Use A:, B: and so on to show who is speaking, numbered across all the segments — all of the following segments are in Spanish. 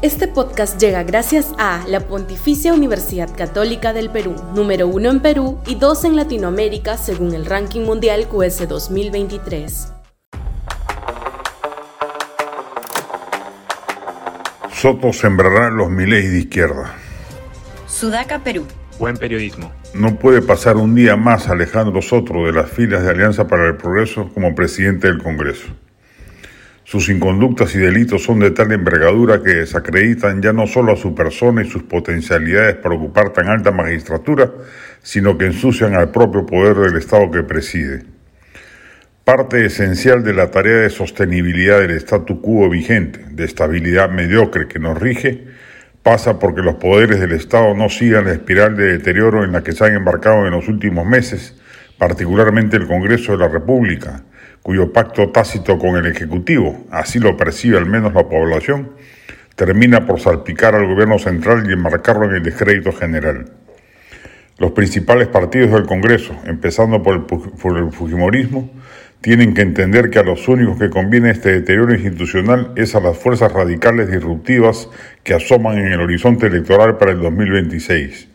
A: Este podcast llega gracias a la Pontificia Universidad Católica del Perú, número uno en Perú y dos en Latinoamérica según el ranking mundial QS 2023.
B: Soto sembrará los miles de izquierda.
C: Sudaca, Perú.
D: Buen periodismo.
B: No puede pasar un día más Alejandro Soto de las filas de Alianza para el Progreso como presidente del Congreso. Sus inconductas y delitos son de tal envergadura que desacreditan ya no solo a su persona y sus potencialidades para ocupar tan alta magistratura, sino que ensucian al propio poder del Estado que preside. Parte esencial de la tarea de sostenibilidad del statu quo vigente, de estabilidad mediocre que nos rige, pasa porque los poderes del Estado no sigan la espiral de deterioro en la que se han embarcado en los últimos meses, particularmente el Congreso de la República, cuyo pacto tácito con el Ejecutivo, así lo percibe al menos la población, termina por salpicar al gobierno central y enmarcarlo en el descrédito general. Los principales partidos del Congreso, empezando por el, por el Fujimorismo, tienen que entender que a los únicos que conviene este deterioro institucional es a las fuerzas radicales disruptivas que asoman en el horizonte electoral para el 2026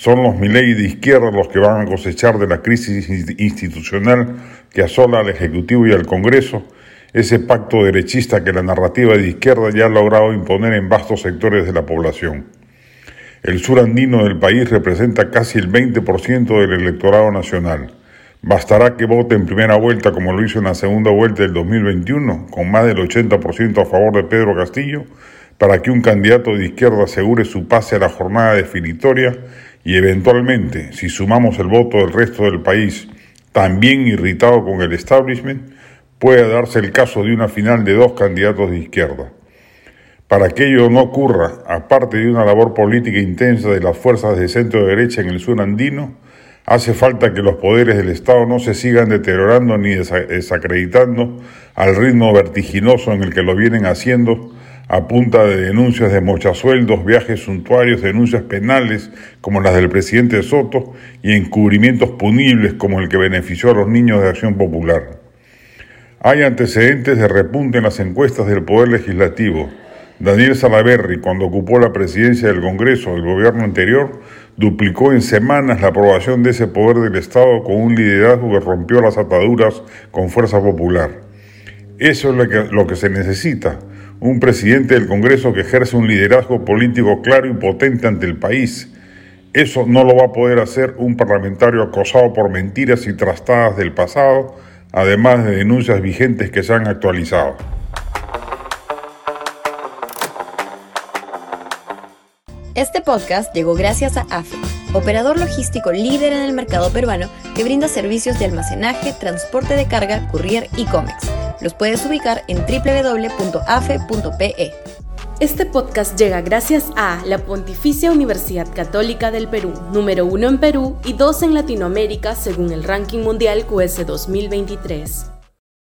B: son los Milei de izquierda los que van a cosechar de la crisis institucional que asola al Ejecutivo y al Congreso, ese pacto derechista que la narrativa de izquierda ya ha logrado imponer en vastos sectores de la población. El sur andino del país representa casi el 20% del electorado nacional. Bastará que vote en primera vuelta como lo hizo en la segunda vuelta del 2021, con más del 80% a favor de Pedro Castillo, para que un candidato de izquierda asegure su pase a la jornada definitoria y eventualmente, si sumamos el voto del resto del país, también irritado con el establishment, pueda darse el caso de una final de dos candidatos de izquierda. Para que ello no ocurra, aparte de una labor política intensa de las fuerzas de centro derecha en el sur andino, hace falta que los poderes del Estado no se sigan deteriorando ni desacreditando al ritmo vertiginoso en el que lo vienen haciendo a punta de denuncias de mochasueldos, viajes suntuarios, denuncias penales como las del presidente Soto y encubrimientos punibles como el que benefició a los niños de Acción Popular. Hay antecedentes de repunte en las encuestas del Poder Legislativo. Daniel Salaverri, cuando ocupó la presidencia del Congreso del gobierno anterior, duplicó en semanas la aprobación de ese poder del Estado con un liderazgo que rompió las ataduras con fuerza popular. Eso es lo que, lo que se necesita un presidente del Congreso que ejerce un liderazgo político claro y potente ante el país. Eso no lo va a poder hacer un parlamentario acosado por mentiras y trastadas del pasado, además de denuncias vigentes que se han actualizado.
C: Este podcast llegó gracias a AFE, operador logístico líder en el mercado peruano que brinda servicios de almacenaje, transporte de carga, courier y cómics los puedes ubicar en www.afe.pe.
A: Este podcast llega gracias a la Pontificia Universidad Católica del Perú, número uno en Perú y dos en Latinoamérica según el ranking mundial QS 2023.